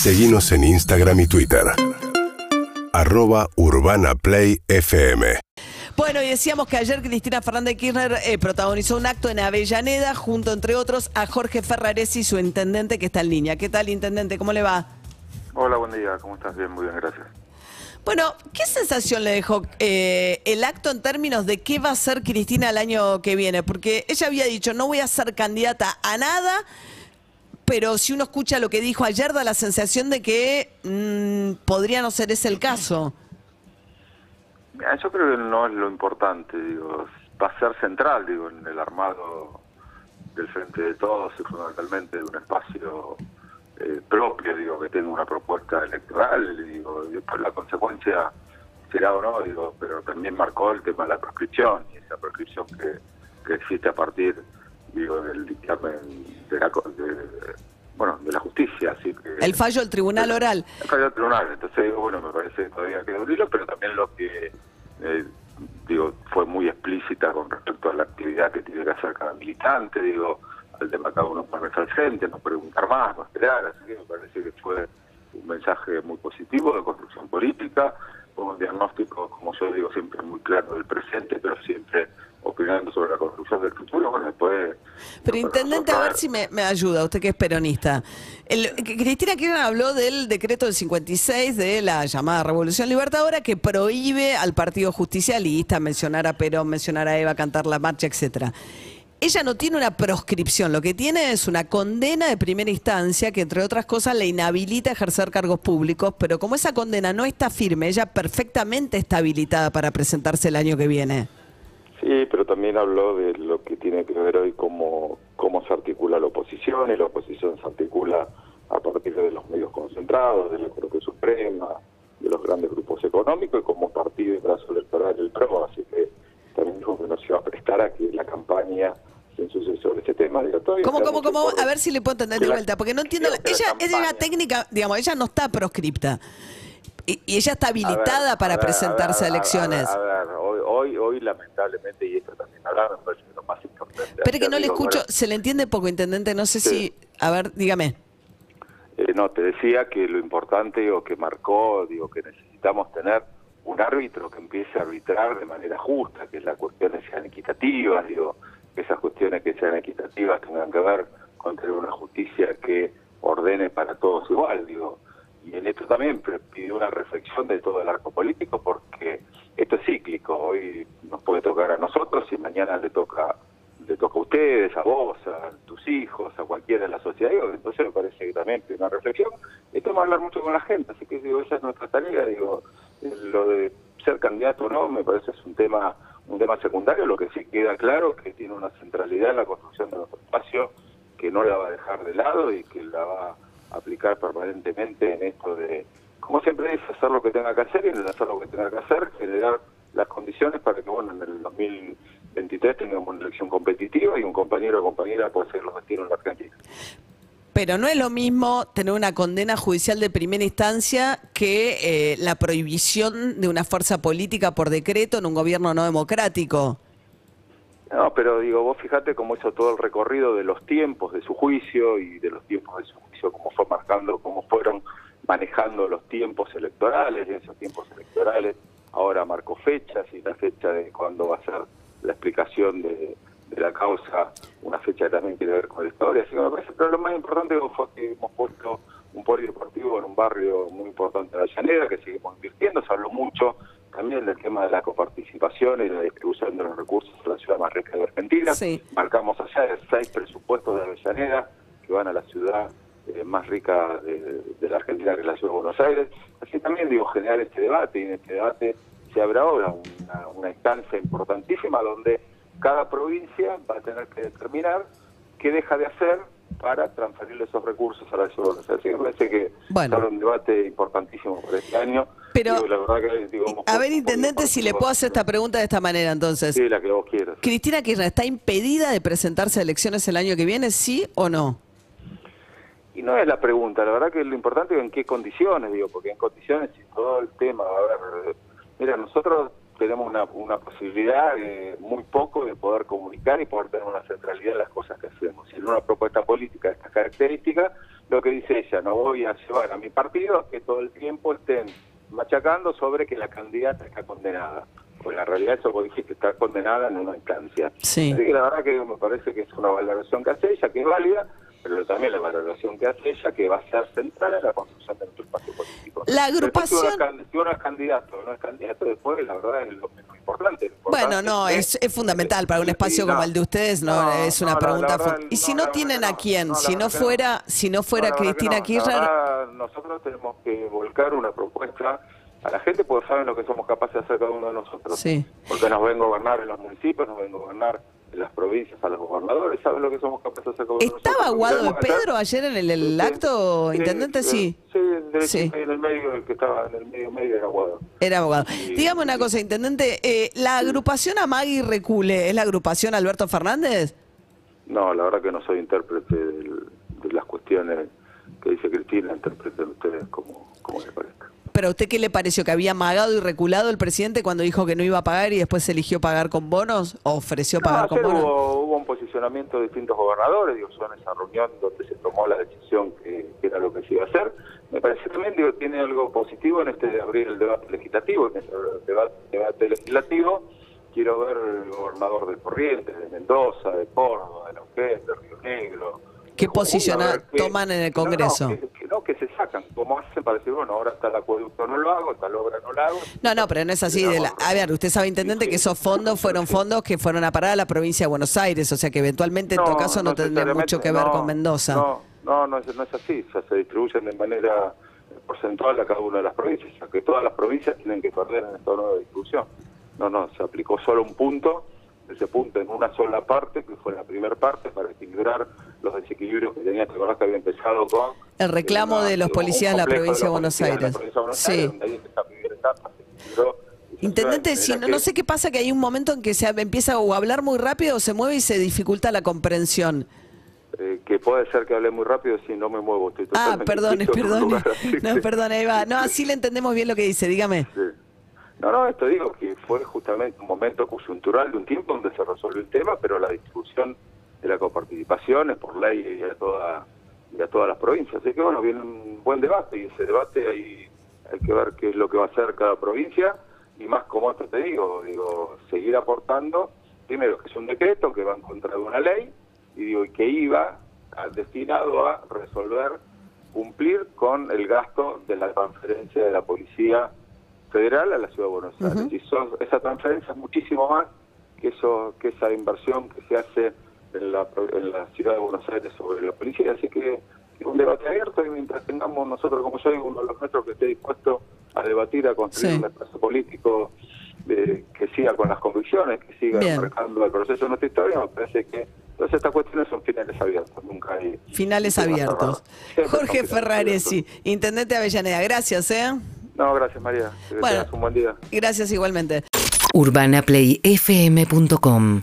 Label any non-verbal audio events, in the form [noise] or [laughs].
Seguimos en Instagram y Twitter. Arroba Urbana Play FM. Bueno, y decíamos que ayer Cristina Fernández Kirchner eh, protagonizó un acto en Avellaneda junto, entre otros, a Jorge Ferraresi, su intendente que está en línea. ¿Qué tal, intendente? ¿Cómo le va? Hola, buen día. ¿Cómo estás? Bien, muy bien, gracias. Bueno, ¿qué sensación le dejó eh, el acto en términos de qué va a ser Cristina el año que viene? Porque ella había dicho, no voy a ser candidata a nada, pero si uno escucha lo que dijo ayer, da la sensación de que mm, podría no ser ese el caso. Yo creo que no es lo importante, digo, va a ser central, digo, en el armado del Frente de Todos y fundamentalmente de un espacio eh, propio, digo, que tenga una propuesta electoral, digo, y después la consecuencia será o no, digo, pero también marcó el tema de la proscripción, y esa proscripción que existe a partir, digo, del dictamen de la, de, bueno, de la justicia, así que... El fallo del tribunal oral. El fallo del tribunal, entonces digo, bueno, me parece que todavía queda un hilo, pero también lo que, eh, digo, fue muy explícita con respecto a la actividad que tiene que hacer cada militante, digo, el tema cada uno ponerse al frente, no preguntar más, no esperar, así que me parece que fue un mensaje muy positivo política, un diagnóstico, como yo digo, siempre muy claro del presente, pero siempre opinando sobre la construcción del futuro, bueno, después... Pero intendente, a ver si me, ayuda, usted que es peronista. El, Cristina Kirchner habló del decreto del 56 de la llamada Revolución Libertadora que prohíbe al Partido Justicialista mencionar a Perón, mencionar a Eva, cantar la marcha, etcétera ella no tiene una proscripción, lo que tiene es una condena de primera instancia que, entre otras cosas, le inhabilita a ejercer cargos públicos, pero como esa condena no está firme, ella perfectamente está habilitada para presentarse el año que viene. Sí, pero también habló de lo que tiene que ver hoy cómo, cómo se articula la oposición, y la oposición se articula a partir de los medios concentrados, de la Corte Suprema, de los grandes grupos económicos, y como partido y brazo electoral el PRO, así que también dijo que no se va a prestar a que la campaña sobre ese tema. ¿Cómo, cómo, cómo? A ver si le puedo entender de vuelta, porque no entiendo. ella, es una técnica, digamos, ella no está proscripta. Y, ella está habilitada para presentarse a, elecciones. A ver, hoy, hoy, lamentablemente, y esto también hablaba, me parece que lo más importante. Pero que no le escucho, se le entiende poco, intendente, no sé si. A ver, dígame. Eh, no, te decía que lo importante o que marcó, digo, que necesitamos tener un árbitro que empiece a arbitrar de manera justa, que las cuestiones sean equitativas, digo, esas cuestiones que sean equitativas tengan que ver con tener una justicia que ordene para todos igual, digo. Y en esto también pidió una reflexión de todo el arco político porque esto es cíclico, hoy nos puede tocar a nosotros y mañana le toca le toca a ustedes, a vos, a tus hijos, a cualquiera de la sociedad, entonces me parece que también una reflexión. Esto va a hablar mucho con la gente, así que digo, esa es nuestra tarea, digo, lo de ser candidato o no, me parece es un tema un tema secundario, lo que sí queda claro es que tiene una centralidad en la construcción de nuestro espacio que no la va a dejar de lado y que la va a aplicar permanentemente en esto de, como siempre dice, hacer lo que tenga que hacer y en hacer lo que tenga que hacer, generar las condiciones para que, bueno, en el 2023 tengamos una elección competitiva y un compañero o compañera pueda ser los destinos de la Argentina. Pero no es lo mismo tener una condena judicial de primera instancia que eh, la prohibición de una fuerza política por decreto en un gobierno no democrático. No, pero digo, vos fíjate cómo hizo todo el recorrido de los tiempos de su juicio y de los tiempos de su juicio, cómo fue marcando, cómo fueron manejando los tiempos electorales y esos tiempos electorales ahora marcó fechas y la fecha de cuándo va a ser la explicación de, de la causa, una fecha que también tiene que ver con la historia. Así que me parece, pero lo más importante fue que hemos puesto un polideportivo en un barrio muy importante de la Llanera, que seguimos invirtiendo. Se habló mucho también del tema de la coparticipación y la distribución de los recursos a la ciudad más rica de Argentina. Marcamos allá seis presupuestos de Avellaneda que van a la ciudad eh, más rica de, la Argentina, que es la ciudad de Buenos Aires. Así también digo, generar este debate, y en este debate se abre ahora una, una instancia importantísima donde cada provincia va a tener que determinar qué deja de hacer para transferirle esos recursos a la ciudad. O sea, me parece que bueno. un debate importantísimo para este año. Pero, a ver, intendente, si le puedo hacer esta pregunta de esta manera, entonces. Sí, la que vos quieras. Cristina Kirchner, ¿está impedida de presentarse a elecciones el año que viene, sí o no? Y no es la pregunta, la verdad que lo importante es en qué condiciones, digo, porque en condiciones y todo el tema, a ver, mira, nosotros tenemos una, una posibilidad eh, muy poco de poder comunicar y poder tener una centralidad en las cosas que hacemos. Si en una propuesta política de estas características, lo que dice ella, no voy a llevar a mi partido a que todo el tiempo estén machacando sobre que la candidata está condenada. Pues la realidad eso vos dijiste está condenada en una instancia. Sí. Así que la verdad que me parece que es una valoración que hace ella, que es válida, pero también la valoración que hace ella, que va a ser central en la construcción de nuestro espacio político. La agrupación- es candidato no es candidato, después la verdad es lo menos importante. Lo importante Bueno, no, es, es fundamental para un Sí, espacio no. como el de ustedes, no, No, es una no, pregunta. verdad, y si no, no tienen a no. quién, No, si no fuera, si no fuera No, Cristina no. Kirchner, nosotros tenemos que volcar una propuesta a la gente porque saben lo que somos capaces de hacer cada uno de nosotros. Sí. Porque nos ven gobernar en los municipios, nos ven gobernar las provincias a los gobernadores, saben lo que somos capaces de hacer. ¿estaba Guado de Pedro ayer en el, el acto, sí, intendente? Sí. Sí, ahí en el medio, el que estaba en el medio medio era Guado. Era abogado. Dígame una cosa, intendente, eh, ¿la agrupación Amagui Recule es la agrupación Alberto Fernández? No, la verdad que no soy intérprete de las cuestiones que dice Cristina, interpreten ustedes como, como les parezca. ¿Pero a usted qué le pareció? ¿Que había amagado y reculado el presidente cuando dijo que no iba a pagar y después se eligió pagar con bonos? ¿O ofreció No, pagar con bonos? hubo, hubo un posicionamiento de distintos gobernadores, digo, yo en esa reunión donde se tomó la decisión que, que era lo que se iba a hacer. Me parece también, digo, tiene algo positivo en este de abrir el debate legislativo, en ese debate, debate legislativo. Quiero ver el gobernador de Corrientes, de Mendoza, de Córdoba, de Neuquén, de Río Negro. ¿Qué qué- toman en el no, no, Congreso? No, que se sacan, como hacen para decir, bueno, ahora está el acueducto, no lo hago, tal obra no la hago. No, no, pero no es así. De la- a ver, usted sabe, intendente, que esos fondos fueron fondos que fueron a parar a la provincia de Buenos Aires, o sea que eventualmente en todo caso no, tendría necesariamente, mucho que ver no, con Mendoza. No, no, no es, no es así. O sea, se distribuyen de manera porcentual a cada una de las provincias. O sea, que todas las provincias tienen que perder en esta nueva distribución. No, no, se aplicó solo un punto, ese punto en una sola parte, que fue la primera parte, para equilibrar los desequilibrios que tenía. ¿Te acordás que había empezado con... El reclamo una- de los policías de la provincia de Buenos Aires. Sí. Intendente, si no, no sé qué pasa, que hay un momento en que se empieza o a hablar muy rápido o se mueve y se dificulta la comprensión. eh, que puede ser que hable muy rápido si no me muevo. Estoy Ah, perdone, perdone. [laughs] No, perdone, ahí va. No, así le entendemos bien lo que dice, dígame. Sí. No, no, esto digo que fue justamente un momento coyuntural de un tiempo donde se resolvió el tema, pero la distribución de la coparticipación es por ley y a, toda, y a todas las provincias. Así que bueno, viene un buen debate y ese debate hay, hay que ver qué es lo que va a hacer cada provincia y más como esto te digo, digo, seguir aportando, primero que es un decreto que va en contra de una ley y digo, y que iba a- destinado a resolver, cumplir con el gasto de la transferencia de la policía federal a la ciudad de Buenos Aires. Y son, esa transferencia es muchísimo más que eso que esa inversión que se hace en la, en la ciudad de Buenos Aires sobre la policía. Así que es un debate abierto y mientras tengamos nosotros, como yo digo, uno de los nuestros que esté dispuesto a debatir, a construir Sí. un espacio político eh, que siga con las convicciones, que siga Bien. marcando el proceso de nuestra historia, me parece que todas estas cuestiones son finales abiertos, nunca hay... Finales abiertos. Jorge Ferraresi, intendente de Avellaneda, gracias, ¿eh? No, gracias María, que Bueno. un buen día. Gracias igualmente. urbanaplayfm.com